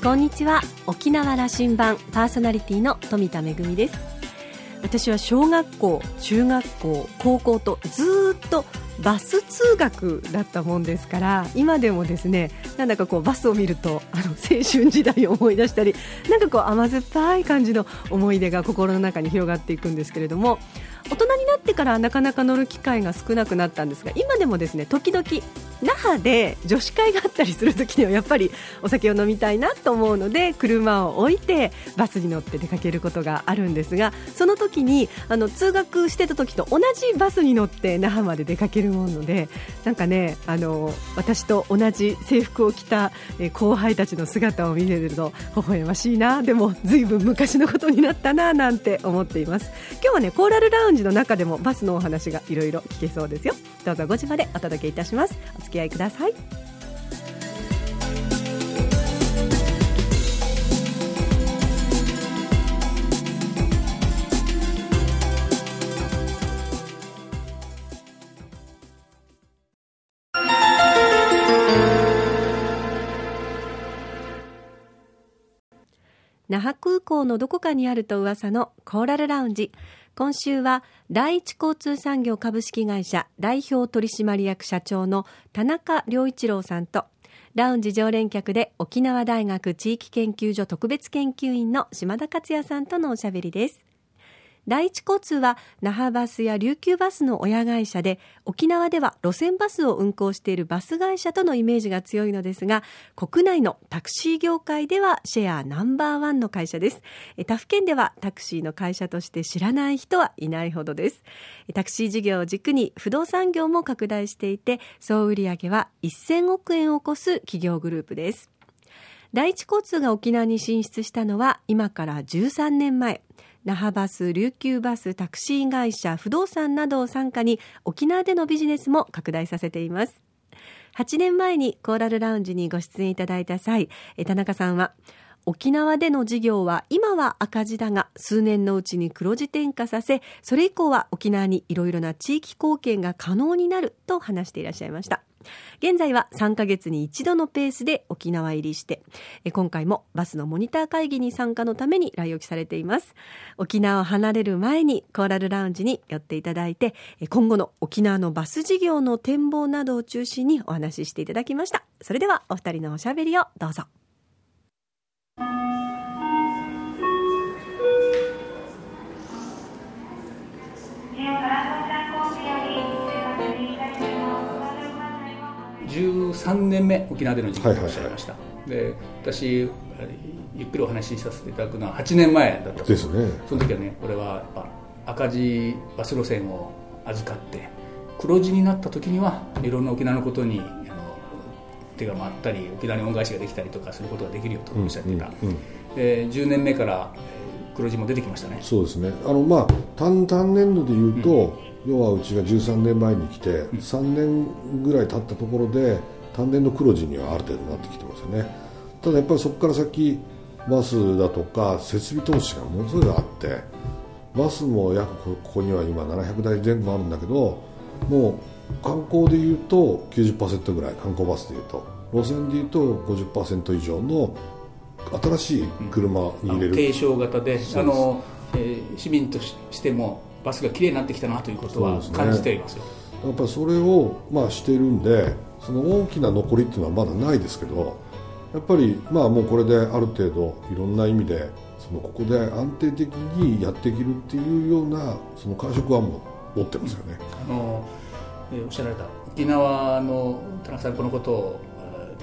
こんにちは。沖縄羅針盤パーソナリティの富田恵です。私は小学校中学校高校とずっとバス通学だったもんですから今でもですねなんだかこうバスを見るとあの青春時代を思い出したりなんかこう甘酸っぱい感じの思い出が心の中に広がっていくんですけれども大人になってからなかなか乗る機会が少なくなったんですが今でもですね時々那覇で女子会があったりする時にはやっぱりお酒を飲みたいなと思うので 車を置いてバスに乗って出かけることがあるんですがその時にあの通学してた時と同じバスに乗って那覇まで出かけるものでなんかねあの私と同じ制服を着た後輩たちの姿を見れると微笑ましいなでもずいぶん昔のことになったななんて思っています。今日はねコーラルラウンジの中でもバスのお話がいろいろ聞けそうですよ。どうぞ5時までお届けいたします。お付き合いください。那覇空港のどこかにあると噂のコーラルラウンジ。今週は第一交通産業株式会社代表取締役社長の田中良一郎さんとラウンジ常連客で沖縄大学地域研究所特別研究員の島田克也さんとのおしゃべりです。第一交通は那覇バスや琉球バスの親会社で沖縄では路線バスを運行しているバス会社とのイメージが強いのですが国内のタクシー業界ではシェアナンバーワンの会社です。他府県ではタクシーの会社として知らない人はいないほどです。タクシー事業を軸に不動産業も拡大していて総売上は1000億円を超す企業グループです。第一交通が沖縄に進出したのは今から13年前。那覇バス、琉球バス、タクシー会社、不動産などを参加に沖縄でのビジネスも拡大させています。8年前にコーラルラウンジにご出演いただいた際、田中さんは、沖縄での事業は今は赤字だが数年のうちに黒字転化させそれ以降は沖縄にいろいろな地域貢献が可能になると話していらっしゃいました。現在は3ヶ月に一度のペースで沖縄入りして今回もバスのモニター会議に参加のために来沖されています。沖縄を離れる前にコーラルラウンジに寄っていただいて今後の沖縄のバス事業の展望などを中心にお話ししていただきました。それではお二人のおしゃべりをどうぞ。13年目沖縄での事業をおっしゃい。ました、はいはい、で私ゆっくりお話しさせていただくのは8年前だったですね。その時はねこれはやっぱ赤字バス路線を預かって黒字になった時にはいろんな沖縄のことにあの手が回ったり沖縄に恩返しができたりとかすることができるよとおっしゃっていた、うんうんうん、で10年目から黒字も出てきましたね。そうですね。あのまあ単単年度でいうと、うん要はうちが13年前に来て3年ぐらい経ったところで単年の黒字にはある程度なってきてますよね。ただやっぱりそこから先バスだとか設備投資がものすごいあってバスも約ここには今700台前後あるんだけどもう観光でいうと90%ぐらい観光バスでいうと。路線でいうと50%以上の新しい車に入れる、継承型であの、えー、市民としてもバスがきれいになってきたなということは感じていますよ、ね、やっぱりそれを、まあ、しているんでその大きな残りっていうのはまだないですけどやっぱりまあもうこれである程度いろんな意味でそのここで安定的にやっていけるっていうようなその感触はも持ってますよね。あのえー、おっしゃられた沖縄の田中さんこのことを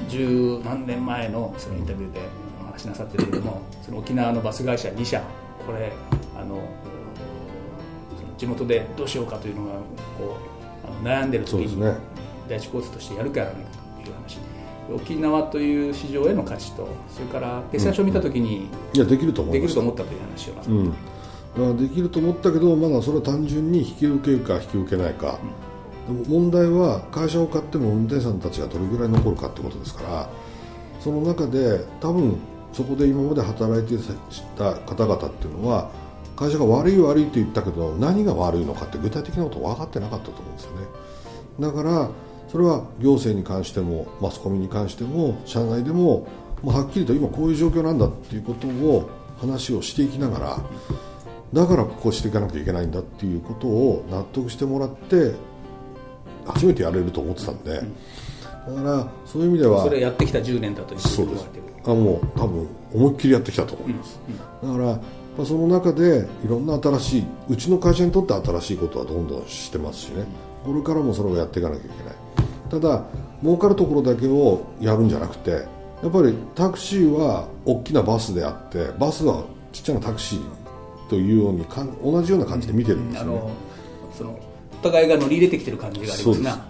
十何年前のそのインタビューでお話しなさってるけれどもその沖縄のバス会社2社これあの地元でどうしようかというのがこう悩んでる時に、ね、第一交通としてやるかやらないかという話。沖縄という市場への価値とそれから決算書を見た時に、いやできると思できると思ったという話をなさっうん、できると思ったけどまだそれは単純に引き受けるか引き受けないか、うん、問題は会社を買っても運転手さんたちがどれぐらい残るかってことですからその中で多分そこで今まで働いてた方々っていうのは会社が悪い悪いって言ったけど何が悪いのかって具体的なこと分かってなかったと思うんですよね。だからそれは行政に関してもマスコミに関しても社内でももうはっきりと今こういう状況なんだっていうことを話をしていきながらだからこうしていかなきゃいけないんだっていうことを納得してもらって初めてやれると思ってたんで、だからそういう意味ではそれやってきた10年だというふうに言われてる。あもう多分思いっきりやってきたと思います、だから、まあ、その中でいろんな新しいうちの会社にとって新しいことはどんどんしてますしね。これからもそれをやっていかなきゃいけない。ただ儲かるところだけをやるんじゃなくてやっぱりタクシーは大きなバスであってバスはちっちゃなタクシーというようにかん同じような感じで見てるんですよね、あのそのお互いが乗り入れてきてる感じがありますな。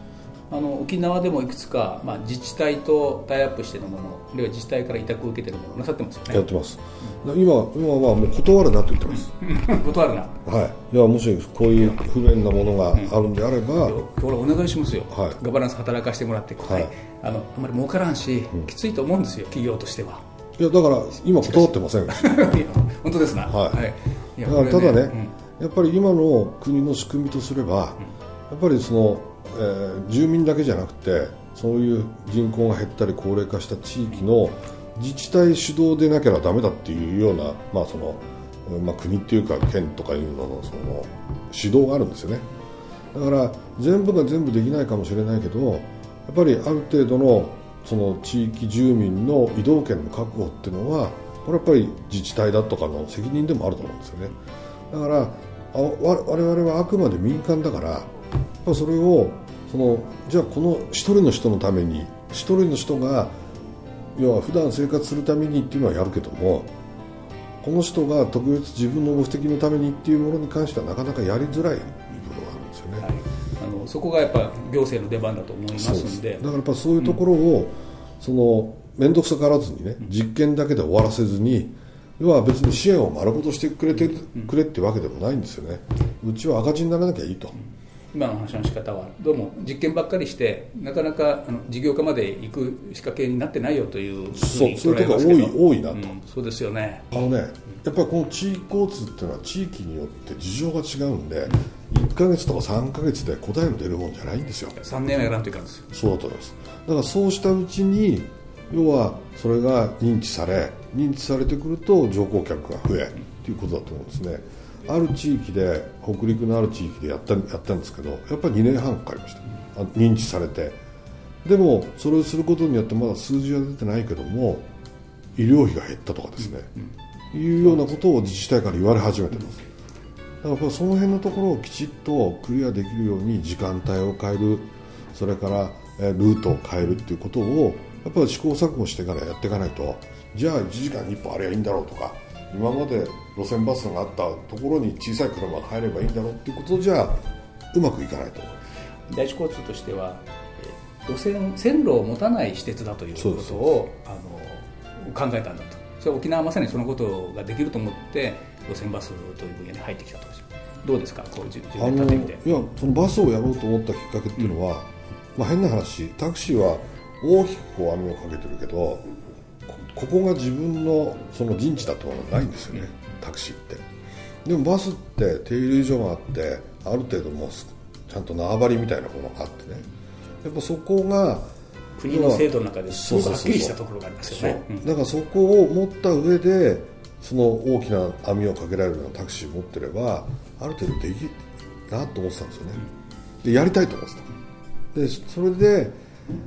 あの沖縄でもいくつか、まあ、自治体とタイアップしてのものあるいは自治体から委託を受けてるものなさってますよね。やってます今今はもう断るなと言ってます、断るな。はい、いやもしこういう不便なものがあるんであれば、今日お願いしますよ、はい。ガバナンス働かせてもらって、はい。あのあんまり儲からんし、きついと思うんですよ企業としては。いやだから今断ってません 本当ですな。はい。い。やだからただね、これうん。やっぱり今の国の仕組みとすれば、やっぱりその、えー住民だけじゃなくてそういう人口が減ったり高齢化した地域の自治体主導でなければダメだっていうような、まあそのまあ、国っていうか県とかいうののその指導があるんですよね。だから全部が全部できないかもしれないけどやっぱりある程度のその地域住民の移動権の確保っていうのはこれやっぱり自治体だとかの責任でもあると思うんですよね。だからあ我々はあくまで民間だからそれをそのじゃあこの一人の人のために一人の人が要は普段生活するためにっていうのはやるけどもこの人が特別自分の目的のためにっていうものに関してはなかなかやりづらい部分があるんですよね。はい。あのそこがやっぱ行政の出番だと思いますんで。だからやっぱそういうところを、その面倒くさがらずにね実験だけで終わらせずに要は別に支援を丸ごとしてくれてくれってわけでもないんですよね。うちは赤字にならなきゃいいと、今の話の仕方はどうも実験ばっかりしてなかなかあの事業化まで行く仕掛けになってないよというそうそういうところ捉えますけど。多い多いなと。うんそうですよね。あのねやっぱりこの地域交通っていうのは地域によって事情が違うんで1ヶ月とか3ヶ月で答えの出るもんじゃないんですよ。3年はやらんといかんですよ。そうだと思います。だからそうしたうちに要はそれが認知され認知されてくると乗降客が増えということだと思うんですねある地域で北陸のある地域でやったやったんですけどやっぱり2年半かかりました。認知されて。でもそれをすることによってまだ数字は出てないけども医療費が減ったとかですね、いうようなことを自治体から言われ始めてます。だからその辺のところをきちっとクリアできるように時間帯を変える。それからルートを変えるっていうことをやっぱり試行錯誤してからやっていかないとじゃあ1時間に1本あればいいんだろうとか今まで路線バスがあったところに小さい車が入ればいいんだろうっていうことじゃうまくいかないと第一交通としてはえー路線線路を持たない私鉄だということをあの考えたんだと。それは沖縄はまさにそのことができると思って路線バスという分野に入ってきたと。どうですか？こう10 10あの年経ってみて。いやそのバスをやろうと思ったきっかけっていうのは、まあ、変な話タクシーは大きくこう網をかけてるけどこここが自分のその陣地だとはないんですよね、タクシーって。でもバスって停留所があってある程度もうすちゃんと縄張りみたいなものがあってね。やっぱそこが国の制度の中ですごくはっきりしたところがありますよね。だからそこを持った上でその大きな網をかけられるようなタクシーを持ってればある程度できるなと思ってたんですよね。でやりたいと思ってた。でそれで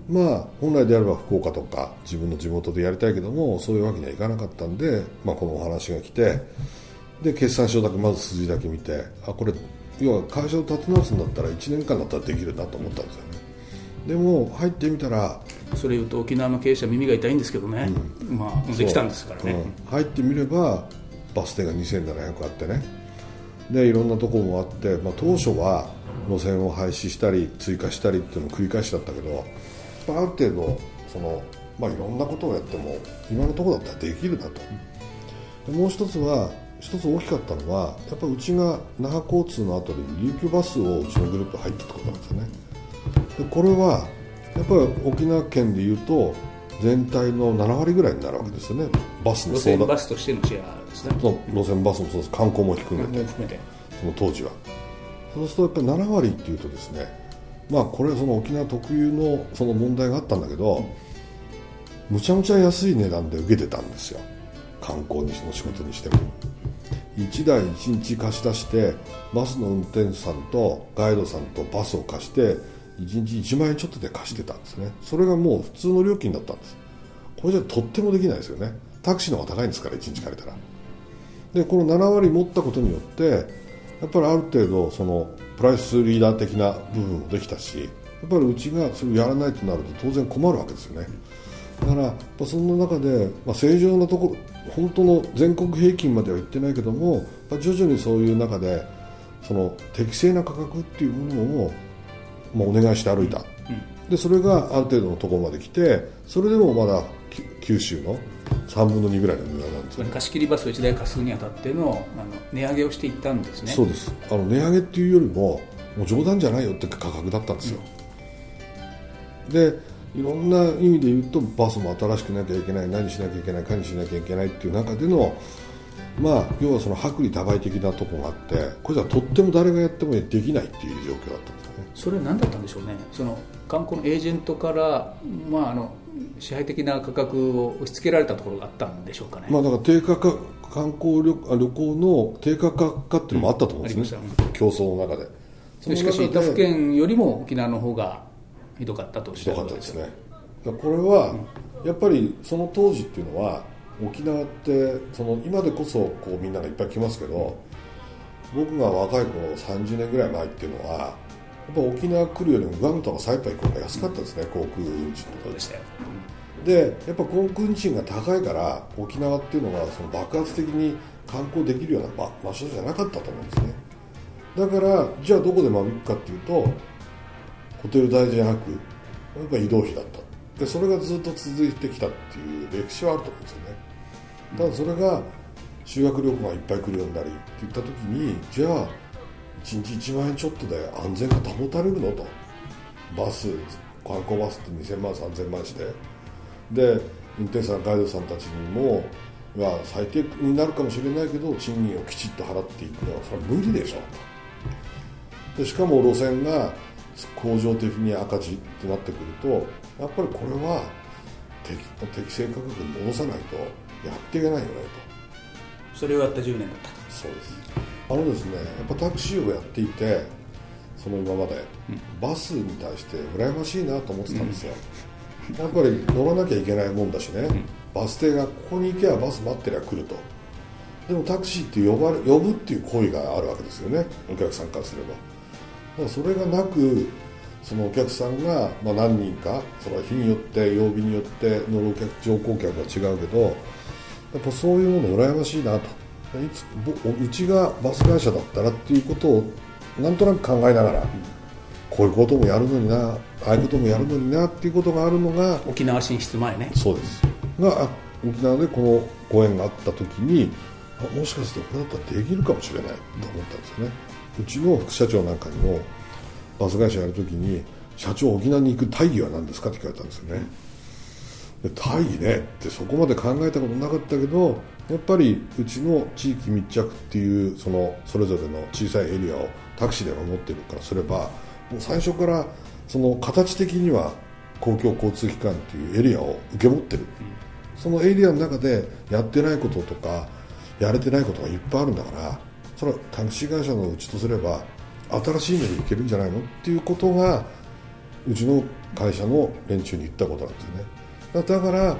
まあ本来であれば福岡とか自分の地元でやりたいけどもそういうわけにはいかなかったんで、まあ、このお話が来てで決算書だけまず数字だけ見てあこれ要は会社を立て直すんだったら1年間だったらできるなと思ったんですよね。でも入ってみたらそれ言うと沖縄の経営者耳が痛いんですけどね、まあできたんですからね、う。ん。入ってみればバス停が2700あってね。でいろんなところもあって、まあ、当初は路線を廃止したり追加したりっていうのを繰り返しだったけどぱある程度その、まあ、いろんなことをやっても今のところだったらできるなと。でもう一つは一つ大きかったのはやっぱうちが那覇交通の後に琉球バスをうちのグループ入ったってことなんですよね。でこれはやっぱり沖縄県でいうと全体の7割ぐらいになるわけですよね。バスの路線バスとしてのシェアですね。路線バスもそうです。観光も含めて、含めて。その当時は。そうするとやっぱり7割っていうとですねまあこれその沖縄特有のその問題があったんだけどむちゃむちゃ安い値段で受けてたんですよ。観光にの仕事にしても。1台1日貸し出してバスの運転手さんとガイドさんとバスを貸して1日1万円ちょっとで貸してたんですね。それがもう普通の料金だったんです。これじゃとってもできないですよね。タクシーの方が高いんですから1日借りたら。でこの7割持ったことによってやっぱりある程度そのプライスリーダー的な部分もできたしやっぱりうちがそれをやらないとなると当然困るわけですよね。だからそんな中で、まあ、正常なところ本当の全国平均までは行ってないけども、まあ、徐々にそういう中でその適正な価格っていうものを、まあ、お願いして歩いた、うん、でそれがある程度のところまで来てそれでもまだ九州の3分の2ぐらいの値段なんですね。貸し切りバスを1台貸すにあたってのあの値上げをしていったんですね。そうです。あの値上げっていうよりももう冗談じゃないよって価格だったんですよ、うん、でいろんな意味で言うとバスも新しくなきゃいけない何しなきゃいけないかにしなきゃいけないっていう中でのまあ要はその薄利多売的なところがあってこれじゃとっても誰がやってもできないっていう状況だったんですよね。それは何だったんでしょうね。その観光のエージェントから、まあ、あの支配的な価格を押し付けられたところがあったんでしょうかね、まあ、だから低価格観光旅旅行の低価格化っていうのもあったと思うんですね、うん、競争の中で。しかし他府県よりも沖縄の方がひどかったとひどかったですね。これはやっぱりその当時っていうのは沖縄ってその今でこそこうみんながいっぱい来ますけど僕が若い頃30年ぐらい前っていうのはぱ沖縄来るよりもグアムとかサイパン行く方が安かったですね航空運賃とかで。したよ、でやっぱ航空運賃が高いから沖縄っていうのはその爆発的に観光できるような場所じゃなかったと思うんですね。だからじゃあどこで間引くかっていうとホテル代じゃなくやっぱ移動費だった。でそれがずっと続いてきたっていう歴史はあると思うんですよね。ただそれが修学旅行がいっぱい来るようになりって言った時にじゃあ1日1万円ちょっとで安全が保たれるのと。バス観光バスって2000万3000万して。で運転手さんガイドさんたちにもが最低になるかもしれないけど賃金をきちっと払っていくのはそれは無理でしょと。でしかも路線が恒常的に赤字ってなってくるとやっぱりこれは適適正価格に戻さないとやっていけないよねと。それをやった10年だったと。そうですあのですねやっぱタクシーをやっていてその今まで、うん、バスに対して羨ましいなと思ってたんですよ、うん、やっぱり乗らなきゃいけないもんだしね、うん、バス停がここに行けばバス待ってりゃ来ると。でもタクシーって呼ばれ呼ぶっていう行為があるわけですよね。お客さんからすれば。だからそれがなくそのお客さんが、まあ、何人かその日によって曜日によって乗るお客乗降客は違うけどやっぱそういうもの羨ましいなといつうちがバス会社だったらっていうことをなんとなく考えながら、こういうこともやるのになああいうこともやるのになっていうことがあるのが沖縄進出前ね。そうです。が沖縄でこのご縁があった時にもしかしてこれだったらできるかもしれないと思ったんですよね。うちの副社長なんかにもバス会社やるときに社長沖縄に行く大義は何ですかって聞かれたんですよね。で大義ねってそこまで考えたことなかったけどやっぱりうちの地域密着っていうそのそれぞれの小さいエリアをタクシーで守ってるからすればもう最初からその形的には公共交通機関っていうエリアを受け持ってる、そのエリアの中でやってないこととかやれてないことがいっぱいあるんだからそれはタクシー会社のうちとすれば新しい目でいけるんじゃないの？っていうことがうちの会社の連中に言ったことなんですよね。だから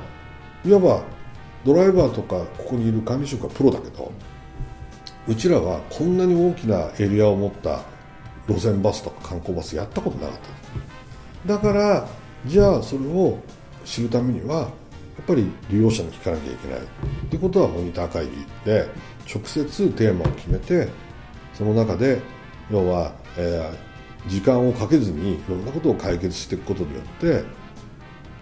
いわばドライバーとかここにいる管理職はプロだけどうちらはこんなに大きなエリアを持った路線バスとか観光バスやったことなかった。だからじゃあそれを知るためにはやっぱり利用者に聞かなきゃいけない。ってことはモニター会議で直接テーマを決めてその中で要は、えー、時間をかけずにいろんなことを解決していくことによって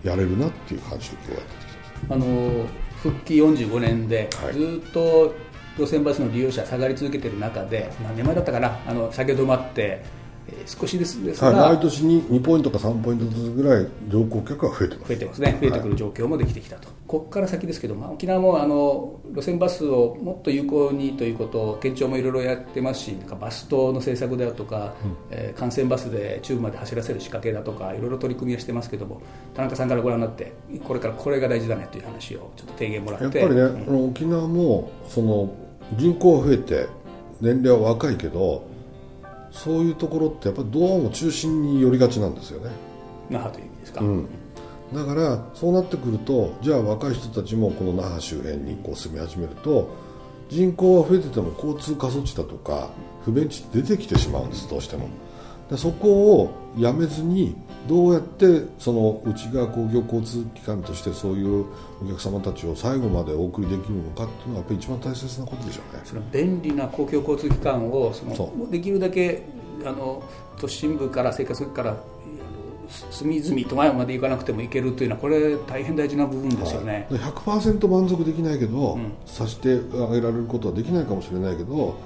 やれるなっていう感触をやってきてあの復帰45年で、ずっと路線バスの利用者下がり続けている中で何年前だったかなあの下げ止まってえー少しですですが、はい、毎年に2ポイントか3ポイントずつぐらい乗降客は増えてます。増えてますね、増えてくる状況もできてきたと、ここから先ですけど、まあ、沖縄もあの路線バスをもっと有効にということを、県庁もいろいろやってますし、なんかバス島の政策であるとか、えー幹線バスで中部まで走らせる仕掛けだとか、いろいろ取り組みはしてますけども、田中さんからご覧になって、これからこれが大事だねという話をちょっと提言もらって。やっぱりね、うん。沖縄もその人口が増えて年齢は若いけどそういうところってやっぱりどうも中心に寄りがちなんですよね、那覇という意味ですか、うん、だからそうなってくるとじゃあ若い人たちもこの那覇周辺にこう住み始めると人口は増えてても交通過疎地だとか不便地って出てきてしまうんですどうしてもでそこをやめずにどうやってその内側工業交通機関としてそういうお客様たちを最後までお送りできるのかっていうのはやっぱり一番大切なことでしょうね。その便利な公共交通機関をそのそできるだけあの都心部から生活から隅々と前まで行かなくても行けるというのはこれ大変大事な部分ですよね、はい、で100%満足できないけど、うん。させてあげられることはできないかもしれないけど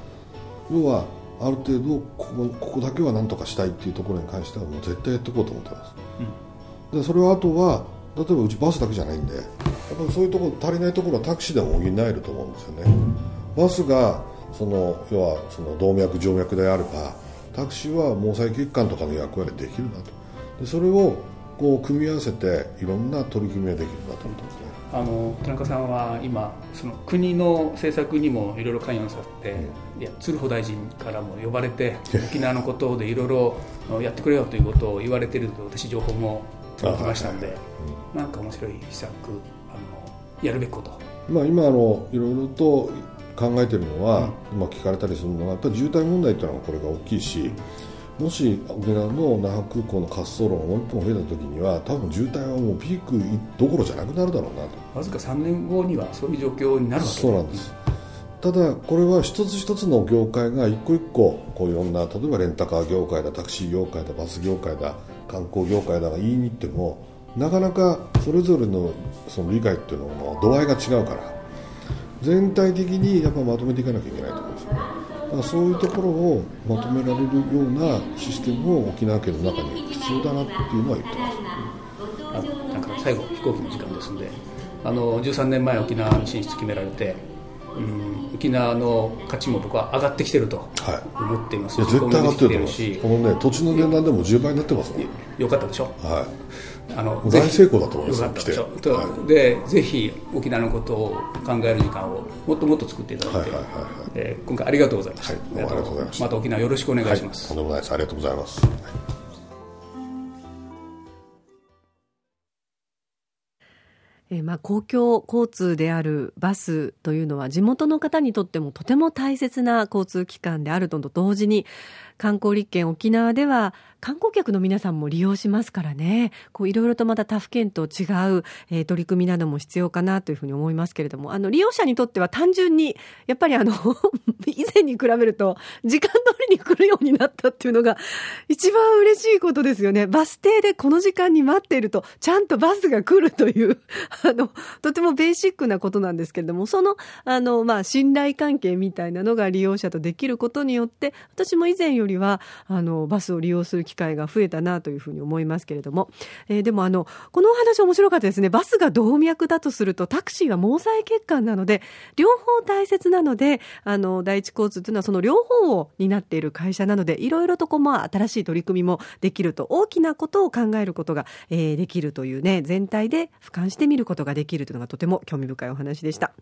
要はある程度ここここだけは何とかしたいっていうところに関してはもう絶対やっていこうと思ってます。でそれはあとは例えばうちバスだけじゃないんでやっぱりそういうところ足りないところはタクシーでも補えると思うんですよね。バスがその要はその動脈静脈であればタクシーは毛細血管とかの役割できるなと。でそれをこう組み合わせていろんな取り組みができるなと思ってますね。あの田中さんは今その国の政策にもいろいろ関与なさって、いや鶴保大臣からも呼ばれて 沖縄のことでいろいろやってくれよということを言われていると私情報も届きましたんで、なんか面白い施策あのやるべきこと。まあ、今あのいろいろと考えているのは、まあ、聞かれたりするのはやっぱり渋滞問題というのはこれが大きいしもし沖縄の那覇空港の滑走路がもう一本増えた時には多分渋滞はもうピークどころじゃなくなるだろうなと。わずか3年後にはそういう状況になるわけそうなんです。ただこれは一つ一つの業界が一個一個こういろんな例えばレンタカー業界だタクシー業界だバス業界だ観光業界だが言いに行ってもなかなかそれぞれのその理解っていうのの度合いが違うから全体的にやっぱまとめていかなきゃいけないと思うんですよねだからそういうところをまとめられるようなシステムを沖縄県の中に必要だなっていうのは言ってます。あのなんか最後飛行機の時間ですのであの13年前沖縄に進出決められて、うん、沖縄の価値も僕は上がってきてるとはい。思っています、いや絶対上がってると思いますし。このね土地の値段でも10倍になってますもんよかったでしょ。はいあの大成功だと思いますよかったでぜひ沖縄のことを考える時間をもっともっと作っていただいて、はいはいはいはい。えー今回ありがとうございました、はいありがとうございました。また沖縄よろしくお願いします、はい、とんでもないです。ありがとうございます、えーまあ、公共交通であるバスというのは地元の方にとってもとても大切な交通機関であるのと同時に観光立県沖縄では観光客の皆さんも利用しますからね。こういろいろとまた他府県と違う、えー取り組みなども必要かなというふうに思いますけれども。あの利用者にとっては単純にやっぱりあの 以前に比べると時間通りに来るようになったっていうのが一番嬉しいことですよね。バス停でこの時間に待っているとちゃんとバスが来るという あのとてもベーシックなことなんですけれども。そのあの、まあ、信頼関係みたいなのが利用者とできることによって私も以前よりはあのバスを利用する機会が増えたなというふうに思いますけれども、えーでもあのこのお話面白かったですね。バスが動脈だとするとタクシーは毛細血管なので両方大切なのであの第一交通というのはその両方を担っている会社なのでいろいろとこう、まあ、新しい取り組みもできると大きなことを考えることが、えーできるというね全体で俯瞰してみることができるというのがとても興味深いお話でした、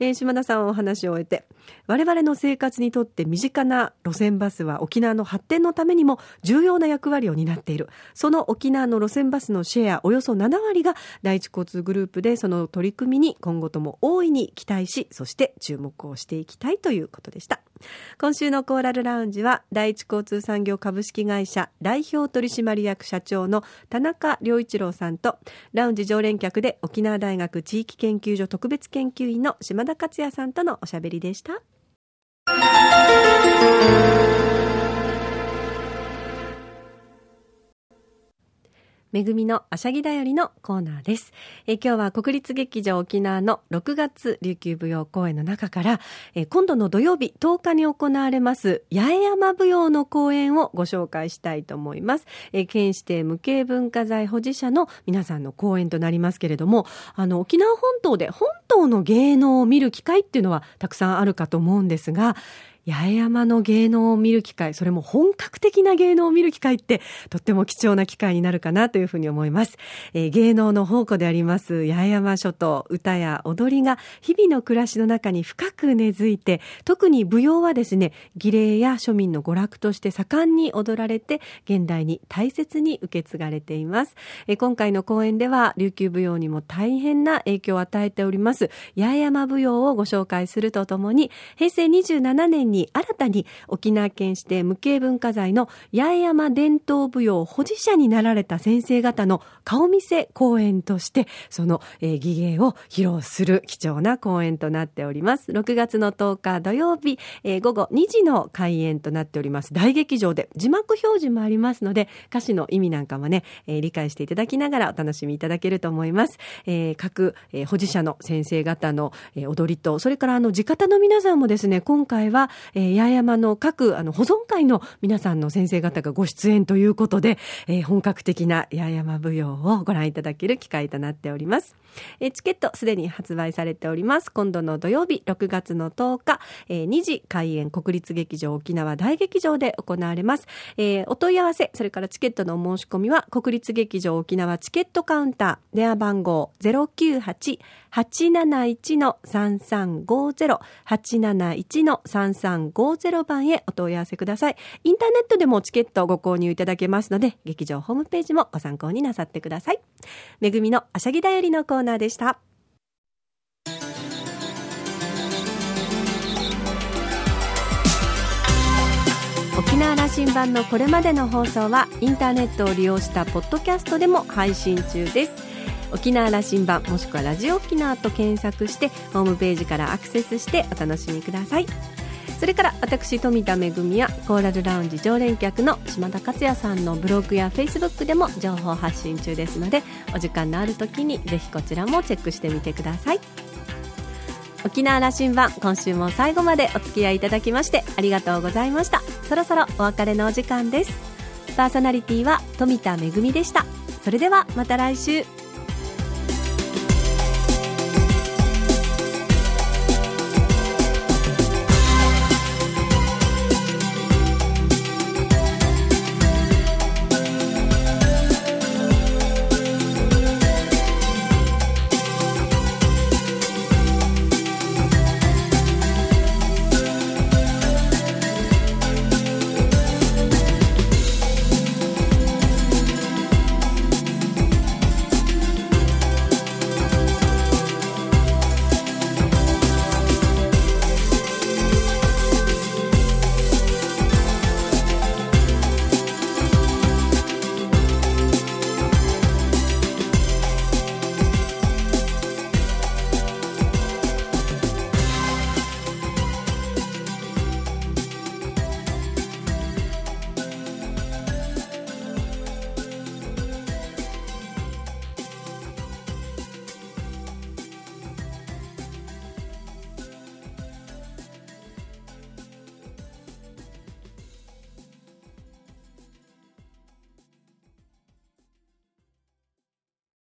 えー島田さんお話を終えて我々の生活にとって身近な路線バスは沖縄の発展のためにも重要な役割を担っているその沖縄の路線バスのシェアおよそ7割が第一交通グループでその取り組みに今後とも大いに期待しそして注目をしていきたいということでした今週のコーラルラウンジは第一交通産業株式会社代表取締役社長の田中良一郎さんとラウンジ常連客で沖縄大学地域研究所特別研究員の島田克也さんとのおしゃべりでした。めぐみのあしゃぎだよりのコーナーです。え今日は国立劇場沖縄の6月琉球舞踊公演の中から、え今度の土曜日10日に行われます八重山舞踊の公演をご紹介したいと思います。え県指定無形文化財保持者の皆さんの公演となりますけれども、あの沖縄本島で本島の芸能を見る機会っていうのはたくさんあるかと思うんですが、八重山の芸能を見る機会、それも本格的な芸能を見る機会って、とっても貴重な機会になるかなというふうに思います。えー芸能の宝庫であります八重山諸島、歌や踊りが日々の暮らしの中に深く根付いて、特に舞踊はですね、儀礼や庶民の娯楽として盛んに踊られて、現代に大切に受け継がれています。えー今回の公演では、琉球舞踊にも大変な影響を与えております、八重山舞踊をご紹介するとともに、平成27年に新たに沖縄県指定無形文化財の八重山伝統舞踊保持者になられた先生方の顔見せ公演として、その、えー技芸を披露する貴重な公演となっております。6月の10日土曜日、えー午後2時の開演となっております。大劇場で字幕表示もありますので、歌詞の意味なんかもね、えー理解していただきながらお楽しみいただけると思います。えー各、えー保持者の先生方の、えー踊りと、それからあの、地方の皆さんもですね、今回は、えー八重山の各あの保存会の皆さんの先生方がご出演ということで、えー本格的な八重山舞踊をご覧いただける機会となっております。えーチケットすでに発売されております。今度の土曜日6月の10日、えー2時開演国立劇場沖縄大劇場で行われます。えーお問い合わせ、それからチケットのお申し込みは国立劇場沖縄チケットカウンター、電話番号098 871-3350、871-3350番へお問い合わせください。インターネットでもチケットをご購入いただけますので、劇場ホームページもご参考になさってください。めぐみのあしゃぎだよりのコーナーでした。沖縄羅針盤のこれまでの放送はインターネットを利用したポッドキャストでも配信中です沖縄羅針盤もしくはラジオ沖縄と検索してホームページからアクセスしてお楽しみください。それから私富田恵やコーラルラウンジ常連客の島田克也さんのブログやフェイスブックでも情報発信中ですのでお時間のある時にぜひこちらもチェックしてみてください。沖縄羅針盤今週も最後までお付き合いいただきましてありがとうございました。そろそろお別れのお時間です。パーソナリティは富田恵でした。それではまた来週。